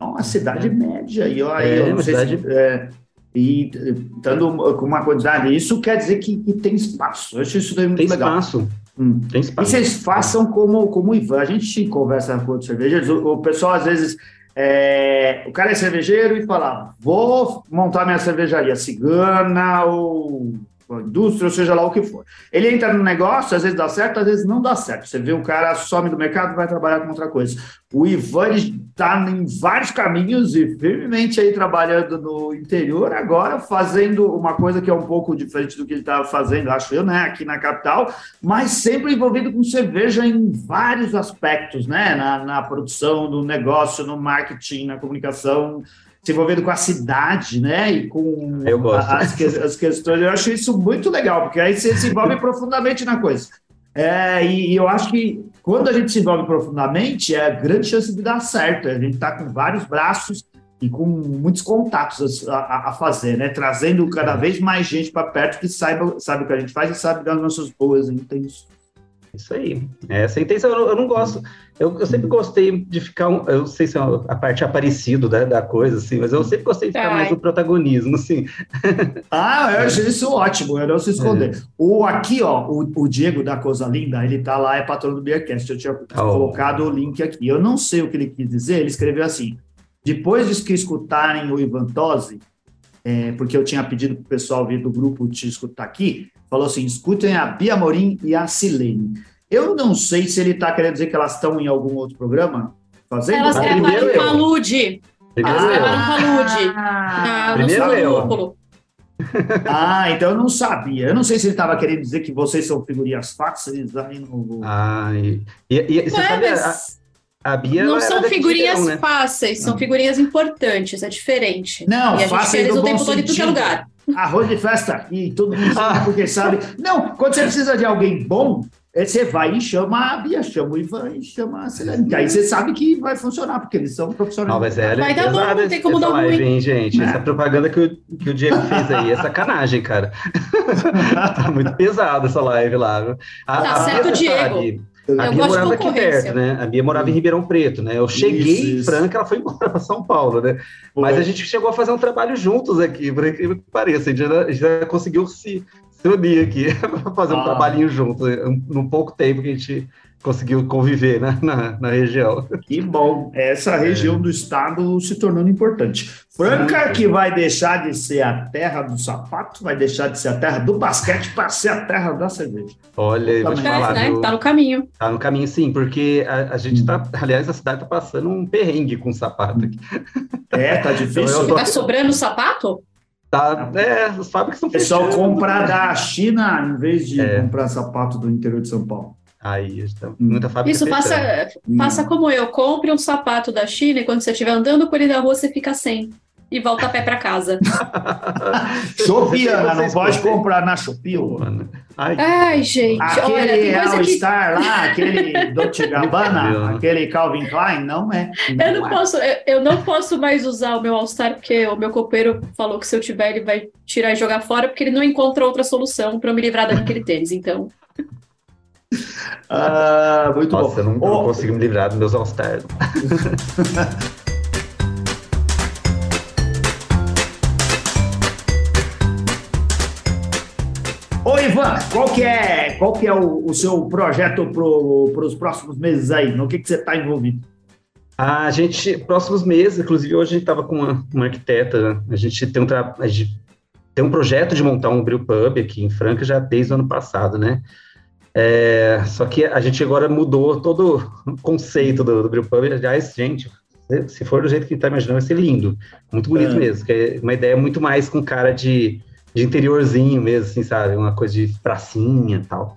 uma cidade é. média. E, ó, é, uma cidade... Se, é, e estando com uma quantidade, isso quer dizer que, que tem espaço. Eu acho isso daí muito tem legal. Espaço. Hum. Tem espaço. E vocês façam como, como o Ivan. A gente conversa com outros cervejeiros. O, o pessoal, às vezes, é, o cara é cervejeiro e fala: vou montar minha cervejaria cigana ou a indústria, ou seja lá o que for. Ele entra no negócio, às vezes dá certo, às vezes não dá certo. Você vê o cara some do mercado vai trabalhar com outra coisa. O Ivan está em vários caminhos e firmemente aí trabalhando no interior, agora fazendo uma coisa que é um pouco diferente do que ele estava fazendo, acho eu, né, aqui na capital, mas sempre envolvido com cerveja em vários aspectos, né, na, na produção do negócio, no marketing, na comunicação, se envolvendo com a cidade, né? E com as, as, questões. Eu acho isso muito legal, porque aí você se envolve profundamente na coisa. É, e, e, eu acho que quando a gente se envolve profundamente, é grande chance de dar certo. A gente está com vários braços e com muitos contatos a, a, fazer, né? Trazendo cada vez mais gente para perto que saiba, sabe o que a gente faz e sabe das nossas boas intenções. Isso aí. Essa é a intenção. Eu, eu não gosto. Eu, eu, sempre gostei de ficar. Um, eu não sei se é a parte aparecido da, da coisa, assim, mas eu sempre gostei de ficar mais no protagonismo, assim. Ah, eu achei isso ótimo, eu não se esconder. É. O, aqui, ó, o, o, Diego da Coisa Linda, ele tá lá, é patrono do Beercast. Eu tinha oh. colocado o link aqui. Eu não sei o que ele quis dizer, ele escreveu assim: depois de que escutarem o Ivan Tosi, é, porque eu tinha pedido para o pessoal vir do grupo te escutar aqui, falou assim: escutem a Bia Morim e a Silene. Eu não sei se ele está querendo dizer que elas estão em algum outro programa fazendo. Elas gravaram em Palude. Elas gravaram em Palude. Ah, primeiro eu. ah, então eu não sabia. Eu não sei se ele estava querendo dizer que vocês são figurinhas fáceis aí no. Ah, e, e, e você sabe, a, a Bia não são figurinhas região, né? fáceis, são figurinhas importantes, é diferente. Não, e a gente fez o tempo todo em todo lugar. Arroz de festa e todo mundo sabe ah. porque sabe. Não, quando você precisa de alguém bom, é, você vai e chama a Bia, chama o Ivan e chama a Celene. Aí você sabe que vai funcionar, porque eles são profissionais. Não, mas é, vai dar bom, não tem como dar live, ruim. Hein, gente? Né? Essa propaganda que o, que o Diego fez aí é sacanagem, cara. tá muito pesado essa live lá. A, tá a certo, Bia, Diego. Sabe, a eu Bia morava aqui perto, né? A Bia morava em Ribeirão Preto, né? Eu cheguei isso, em Franca, ela foi embora para São Paulo, né? Mas a gente chegou a fazer um trabalho juntos aqui, por incrível que pareça. A gente já, já conseguiu se, unir aqui para fazer um ah. trabalhinho junto, num pouco tempo que a gente conseguiu conviver né, na, na região. Que bom, essa região é. do estado se tornando importante. Franca, que vai deixar de ser a terra do sapato, vai deixar de ser a terra do basquete para ser a terra da cerveja. Olha, vou te falar. Né? Do... Tá no caminho. Tá no caminho, sim, porque a, a gente tá, aliás, a cidade tá passando um perrengue com sapato aqui. É, tá difícil. Então, tô... Tá sobrando sapato? Tá, é, as fábricas estão fechando. Pessoal compra da China em vez de é. comprar sapato do interior de São Paulo. Aí está muita fábrica. Isso, faça, faça como eu, compre um sapato da China e quando você estiver andando por ele na rua, você fica sem. E volta a pé para casa. Shopiana, não pode comprar na Shopee. Ai, Ai, gente, aquele olha, tem coisa que... Star lá, aquele Dolce Gabbana, aquele Calvin Klein, não é. Não eu, não é. Posso, eu, eu, não posso mais usar o meu All-Star, porque o meu copeiro falou que se eu tiver, ele vai tirar e jogar fora, porque ele não encontra outra solução para eu me livrar daquele tênis, então... Ah, muito Nossa, bom. eu não, oh. não consigo me livrar dos meus All-Stars. Ô Ivan, qual que é, qual que é o, o seu projeto para os próximos meses aí? No que, que você está envolvido? A gente, próximos meses, inclusive hoje a gente estava com uma, uma arquiteta, a gente tem um, a gente tem um projeto de montar um brew pub aqui em Franca já desde o ano passado, né? É, só que a gente agora mudou todo o conceito do, do Brewpub. Aliás, gente, se for do jeito que está imaginando, vai ser lindo. Muito bonito é. mesmo. Que é uma ideia muito mais com cara de, de interiorzinho mesmo, assim, sabe? Uma coisa de pracinha e tal.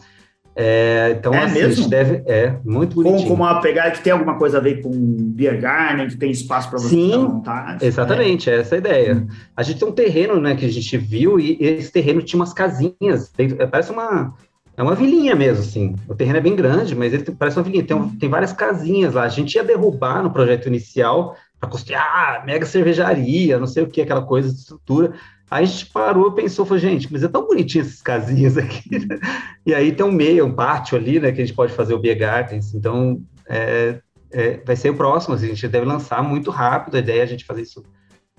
É, então, é assim, mesmo? a gente deve. É, muito bonitinho. Com, com uma pegada que tem alguma coisa a ver com Beer Garden, que tem espaço para você Sim, vontade. Exatamente, é. essa é a ideia. Hum. A gente tem um terreno, né, que a gente viu, e esse terreno tinha umas casinhas. Tem, parece uma é uma vilinha mesmo, assim. O terreno é bem grande, mas ele parece uma vilinha. Tem, um, tem várias casinhas lá. A gente ia derrubar no projeto inicial para custear mega cervejaria, não sei o que, aquela coisa de estrutura. Aí a gente parou e pensou, falou, gente, mas é tão bonitinho essas casinhas aqui. Né? E aí tem um meio, um pátio ali, né, que a gente pode fazer o Beer Gardens. Então, é, é, vai ser o próximo. Assim, a gente deve lançar muito rápido. A ideia é a gente fazer isso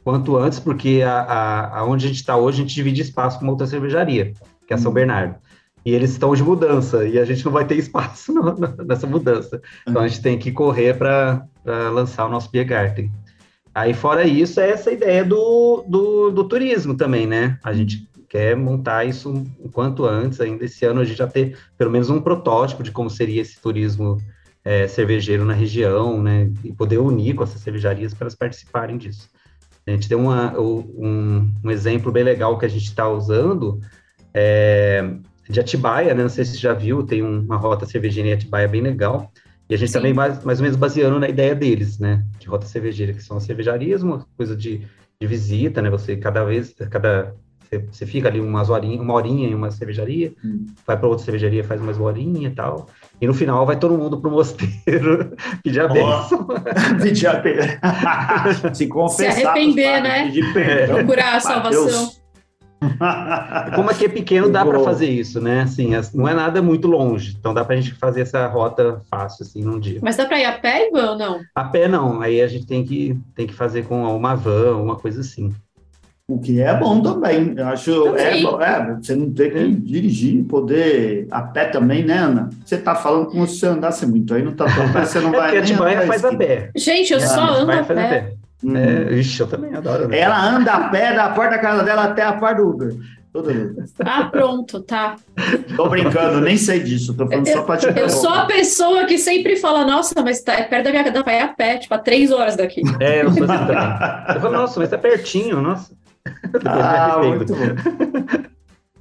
quanto antes, porque a, a, a onde a gente está hoje, a gente divide espaço com uma outra cervejaria, que é São uhum. Bernardo e eles estão de mudança, e a gente não vai ter espaço no, nessa mudança. Então a gente tem que correr para lançar o nosso Beer Garden. Aí, fora isso, é essa ideia do, do, do, turismo também, né? A gente quer montar isso o quanto antes, ainda esse ano a gente já ter pelo menos um protótipo de como seria esse turismo é, cervejeiro na região, né, e poder unir com essas cervejarias para elas participarem disso. A gente tem uma, um, um exemplo bem legal que a gente está usando, é, de Atibaia, né, não sei se você já viu, tem uma rota cervejeira em Atibaia bem legal, e a gente também mais, mais ou menos baseando na ideia deles, né, de rota cervejeira, que são as cervejarias, uma coisa de, de visita, né, você cada vez, cada você, você fica ali umas horinha, uma horinha em uma cervejaria, hum. vai para outra cervejaria, faz mais uma horinha e tal. E no final vai todo mundo para o mosteiro pedir a bênção. pedir a bênção. Se confessar. Se arrepender, né? Procurar a salvação. Como aqui é pequeno, dá para fazer isso, né? Assim, não é nada muito longe, então dá para a gente fazer essa rota fácil, assim, num dia. Mas dá para ir a pé, Ivan, ou não? A pé não, aí a gente tem que, tem que fazer com uma van, uma coisa assim. O que é bom também. Eu acho é, é, você não ter que é. dirigir, poder a pé também, né, Ana? Você tá falando como se você andasse muito, aí não tá falando, você não vai. É a Atibaia faz a pé. Gente, eu é, só ando a pé. Pé. Uhum. É, ixi, eu também adoro. Né? Ela anda a pé da porta da casa dela até a parte do Uber. Ah, pronto, tá. Tô brincando, nem sei disso, tô falando eu, só pra te Eu sou a pessoa que sempre fala, nossa, mas tá, é perto da minha casa, vai a pé, tipo, a três horas daqui. É, eu sou assim também. Eu falo, nossa, mas tá pertinho, nossa. Ah, muito bom.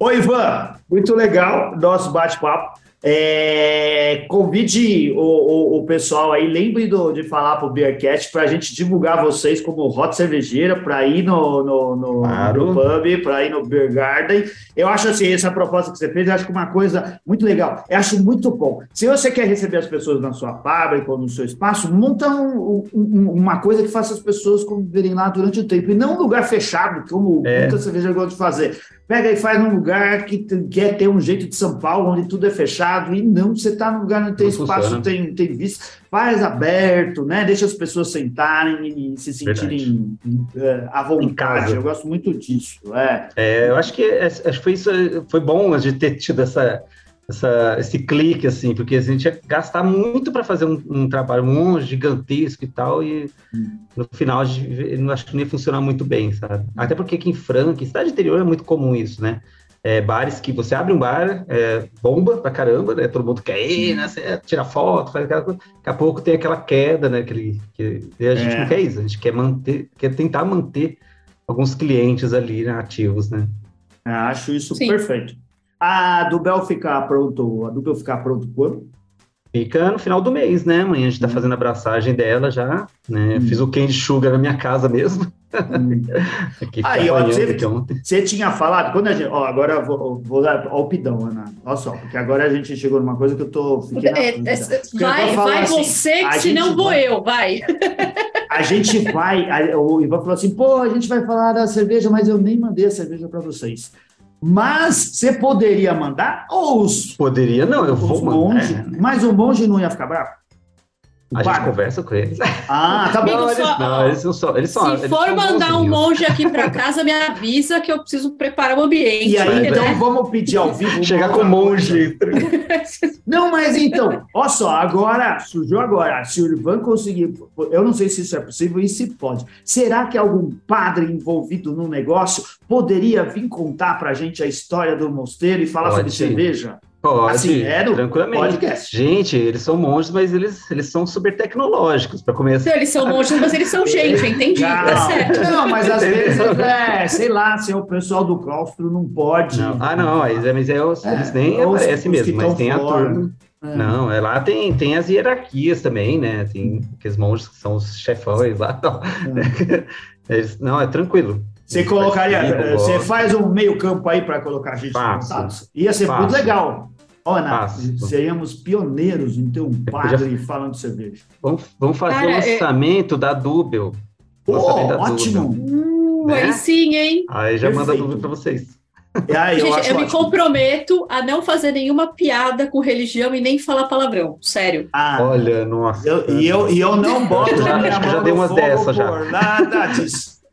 Oi, Ivan, muito legal nosso bate-papo. É, convide o, o, o, pessoal aí, lembre do, de falar para o Beercast para a gente divulgar vocês como Hot Cervejeira, para ir no, no, no, claro. no pub, para ir no Beer Garden. Eu acho assim, essa proposta que você fez, eu acho que uma coisa muito legal. Eu acho muito bom. Se você quer receber as pessoas na sua fábrica ou no seu espaço, monta um, um, uma coisa que faça as pessoas conviverem lá durante o tempo, e não um lugar fechado, como é. muita cerveja gosta de fazer. Pega e faz num lugar que quer ter um jeito de São Paulo, onde tudo é fechado, e não, você está num lugar onde tem não espaço, tem, tem vista, faz aberto, né? Deixa as pessoas sentarem e se sentirem uh, à vontade. Eu gosto muito disso. É. é eu acho que, é, acho que foi isso, foi bom a gente ter tido essa, essa, esse clique, assim, porque a gente ia gastar muito para fazer um, um, trabalho um gigantesco e tal, e hum. no final não acho que não ia funcionar muito bem, sabe? Até porque aqui em Franca, cidade interior, é muito comum isso, né? É, bares que você abre um bar, é, bomba pra caramba, né? Todo mundo quer ir, né? Você tira foto, faz aquela coisa. Daqui a pouco tem aquela queda, né? Aquele, que, a gente é. não quer isso, a gente quer manter, quer tentar manter alguns clientes ali né, ativos, né? É, acho isso Sim. perfeito. A do Bel ficar pronto, a do Bel ficar pronto quando? Fica no final do mês, né? Amanhã a gente tá hum. fazendo a abraçagem dela já, né? Hum. Fiz o candy sugar na minha casa mesmo. Hum. Aí, ó, você, você, tinha falado, quando a gente, ó, agora eu vou, vou dar ó, o pidão, Ana, olha só, porque agora a gente chegou numa coisa que eu tô, fiquei é, é, Vai, vai assim, você, que senão vou vai, eu, vai. A gente vai, a, o Ivan falou assim, pô, a gente vai falar da cerveja, mas eu nem mandei a cerveja para vocês. Mas você poderia mandar? Ou os. Poderia, não, eu vou monge, mandar. Mas o monge não ia ficar bravo? A gente conversa com eles. Ah, tá bom. Eles, não, eles não são. Eles são Se for mandar um monge aqui para casa, me avisa que eu preciso preparar o ambiente. E aí, então, né? vamos pedir ao vivo. Chegar com o monge. não, mas então, olha só, agora, surgiu agora. Se o Ivan conseguir. Eu não sei se isso é possível e se pode. Será que algum padre envolvido no negócio poderia vir contar para a gente a história do mosteiro e falar pode. sobre cerveja? Pode, assim, é tranquilamente. Podcast. Gente, eles são monges, mas eles, eles são super tecnológicos, para começar. Não, eles são monges, mas eles são gente, entendi, não, tá certo. Não, mas às vezes, é, sei lá, se é o pessoal do claustro não pode. Não. Ah, não, mas, é, mas é, os, é, eles nem aparecem mesmo, mas tem fora. a turma. É. Não, é, lá tem, tem as hierarquias também, né? Tem aqueles monges que são os chefões lá. Não, é. eles, não é tranquilo. Você colocaria, você faz um meio campo aí para colocar a gente Faço. Ia ser Faço. muito legal. Ana, seríamos pioneiros em ter um padre falando de cerveja. Vamos, vamos fazer Cara, o é- lançamento é... da Dubel. Oh, ótimo! Hum, né? Aí sim, hein? Aí já Perfeito. manda a Dubel para vocês. Aí, eu, Gente, eu me comprometo a não fazer nenhuma piada com religião e nem falar palavrão, sério. Ah, Olha, nossa. Eu, e, eu, e eu não boto já, a minha mão já dei umas dessas já. nada disso.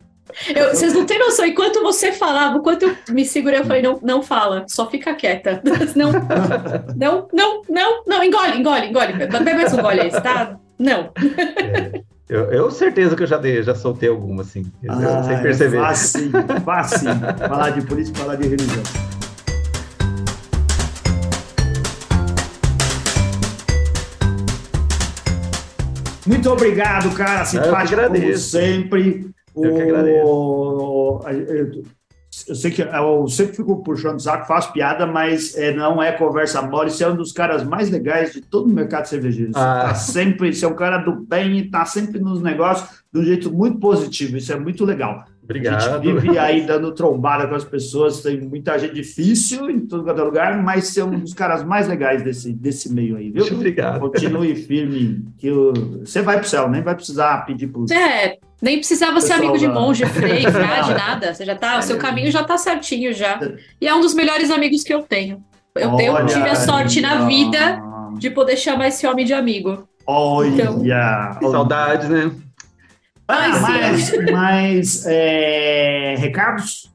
Eu, vocês não têm noção. Enquanto você falava, enquanto eu me segurei, eu falei, não, não fala, só fica quieta. Não, não, não, não, não, engole, engole, engole. Bebe mais um gole aí, tá? Não. É. Eu, eu certeza que eu já dei, já soltei alguma, assim, ah, sem perceber. É fácil, fácil. falar de política, falar de religião. Muito obrigado, cara. Simpático como sempre. Eu que agradeço. Eu sei que eu sempre fico puxando o saco, faço piada, mas é, não é conversa mole. Você é um dos caras mais legais de todo o mercado cervejeiro. Você ah. tá sempre, você é um cara do bem e tá sempre nos negócios de um jeito muito positivo. Isso é muito legal. Obrigado. A gente vive aí dando trombada com as pessoas, tem muita gente difícil em todo quanto é lugar, mas você é um dos caras mais legais desse, desse meio aí, viu? Obrigado. Continue firme, que eu... você vai pro céu, nem vai precisar pedir pro. É, nem precisava ser amigo de monge, frei, frade, nada. Você já tá, o seu caminho já tá certinho já. E é um dos melhores amigos que eu tenho. Eu, tenho, eu tive a sorte na vida de poder chamar esse homem de amigo. Olha! Então, Saudades, né? Ah, mas, mas é, recados?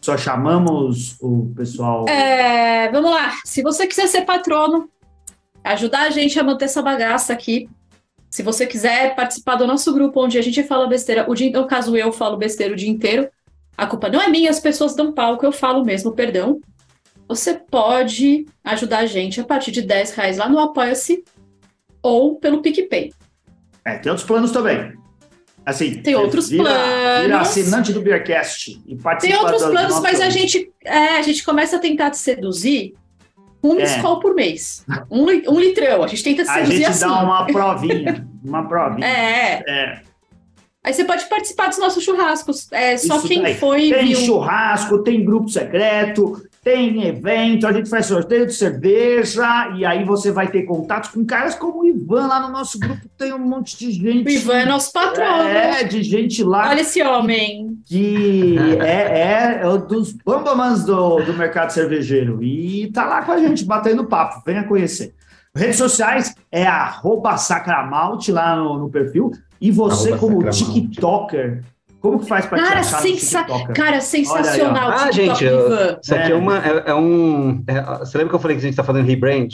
Só chamamos o pessoal. É, vamos lá. Se você quiser ser patrono, ajudar a gente a manter essa bagaça aqui. Se você quiser participar do nosso grupo, onde a gente fala besteira, o dia, no caso eu falo besteira o dia inteiro, a culpa não é minha, as pessoas dão palco, eu falo mesmo, perdão. Você pode ajudar a gente a partir de 10 reais lá no Apoia-se ou pelo PicPay. É, tem outros planos também. Assim, tem outros vira, planos. Vira assinante do Beercast e participa Tem outros planos, mas a gente, é, a gente começa a tentar te seduzir um é. por mês. Um, um litrão. A gente tenta assim. A gente dá uma provinha. uma provinha. É. é. Aí você pode participar dos nossos churrascos. É, só Isso quem daí. foi. Tem viu... churrasco, tem grupo secreto, tem evento, a gente faz sorteio de cerveja, e aí você vai ter contatos com caras como o Ivan lá no nosso grupo, tem um monte de gente. O Ivan é nosso patrão. É, de gente lá. Olha esse homem. Que é, é, é um dos bambamans do, do mercado cervejeiro. E tá lá com a gente, batendo papo. Venha conhecer. Redes sociais é arroba sacramalte lá no, no perfil. E você, arroba como TikToker, como que faz para cara, sensa Cara, sensacional. ah, gente, eu, isso aqui é, é uma, é, é um. É, você lembra que eu falei que a gente está fazendo rebrand?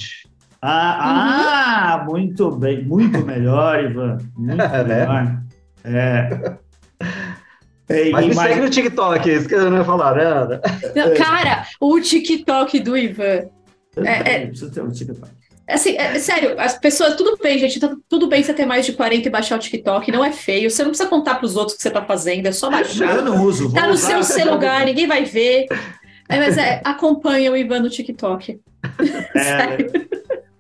Ah, uhum. ah, muito bem, muito melhor, Ivan. Muito é, melhor. Né? É. Ei, mas me mais... segue no TikTok, isso que eu não ia falar, né? Cara, o TikTok do Ivan. É, é... Precisa ter um TikTok. Assim, é, sério, as pessoas, tudo bem, gente, tá, tudo bem você ter mais de 40 e baixar o TikTok, não é feio, você não precisa contar para os outros o que você tá fazendo, é só baixar. Eu não uso. Tá no seu celular, ninguém vai ver. É, mas é, acompanha o Ivan no TikTok. É,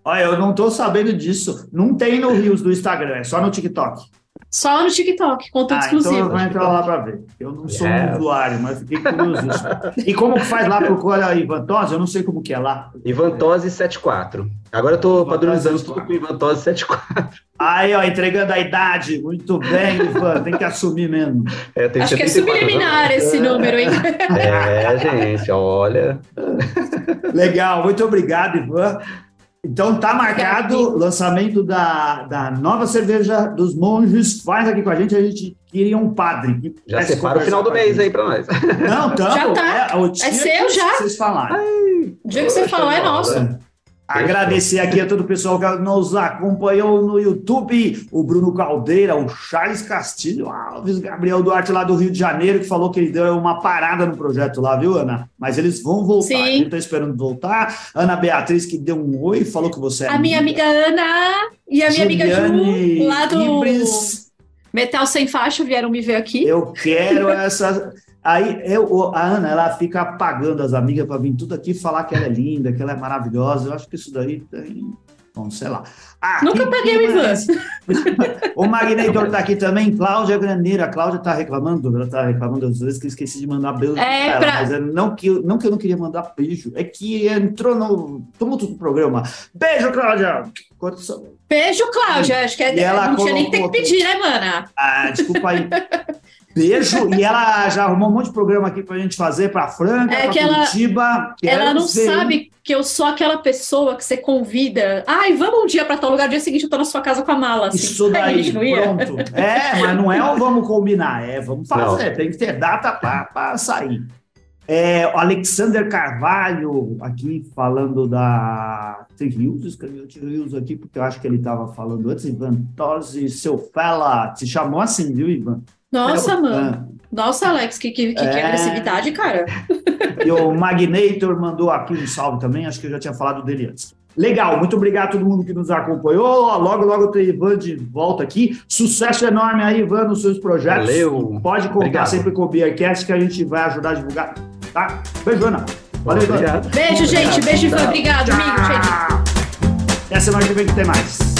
olha, eu não tô sabendo disso. Não tem no Rios do Instagram, é só no TikTok. Só no TikTok, conteúdo ah, exclusivo. Então eu vou entrar lá para ver. Eu não sou yes. um usuário, mas fiquei curioso. e como que faz lá? Procura Ivantose? Eu não sei como que é lá. Ivantose 74. Agora eu tô padronizando tudo com Ivantose 74. Aí, ó, entregando a idade. Muito bem, Ivan. Tem que assumir mesmo. É, Acho que é subliminar esse número, hein? É, gente, olha. Legal, muito obrigado, Ivan. Então tá marcado o lançamento da, da nova cerveja dos monges. Faz aqui com a gente, a gente queria um padre. já separa o final do mês aí para nós. Não, tamo, já tá. É, é seu já. Vocês falaram. o dia que você falou é nosso. Agradecer aqui a todo o pessoal que nos acompanhou no YouTube, o Bruno Caldeira, o Charles Castilho Alves, Gabriel Duarte lá do Rio de Janeiro, que falou que ele deu uma parada no projeto lá, viu, Ana? Mas eles vão voltar, Sim. a gente tá esperando voltar. Ana Beatriz, que deu um oi, falou que você é. A minha amiga Ana e a minha Juliane amiga Ju, lá do Ibris. Metal Sem Faixa, vieram me ver aqui. Eu quero essa. Aí eu, a Ana, ela fica apagando as amigas para vir tudo aqui falar que ela é linda, que ela é maravilhosa. Eu acho que isso daí tem. Bom, sei lá. Ah, Nunca paguei o Ivan. o Magnetor está aqui também, Cláudia Graneira. A Cláudia está reclamando, ela está reclamando às vezes que eu esqueci de mandar beijo é, ela, pra... mas é não que, eu, não que eu não queria mandar beijo, é que entrou no tumulto do programa. Beijo, Cláudia! Beijo, Cláudia. Acho que é, não tinha nem que ter que pedir, né, mana? Ah, desculpa aí. Beijo. E ela já arrumou um monte de programa aqui pra gente fazer pra Franca, é pra Curitiba. Ela, ela não sabe que eu sou aquela pessoa que você convida. Ai, vamos um dia pra tal lugar, no dia seguinte eu tô na sua casa com a mala. Assim. Isso daí, pronto. É, mas não é o vamos combinar, é vamos fazer. Não. Tem que ter data pra, pra sair. É, o Alexander Carvalho aqui falando da Rios, escreveu Rios aqui, porque eu acho que ele estava falando antes, Ivan Tosi, seu fela, te chamou assim, viu, Ivan? Nossa, é, mano. Nossa, Alex, que, que, que, é... que agressividade, cara. E o Magnator mandou aqui um salve também, acho que eu já tinha falado dele antes. Legal, muito obrigado a todo mundo que nos acompanhou. Logo, logo tem Ivan de volta aqui. Sucesso enorme aí, Ivan, nos seus projetos. Valeu. Pode contar obrigado. sempre com o Beercast que a gente vai ajudar a divulgar. Tá? Beijo, Ana. Valeu, Ivan. Beijo, gente. Beijo, Ivan. Obrigado, amigo, gente. Até semana que vem que tem mais.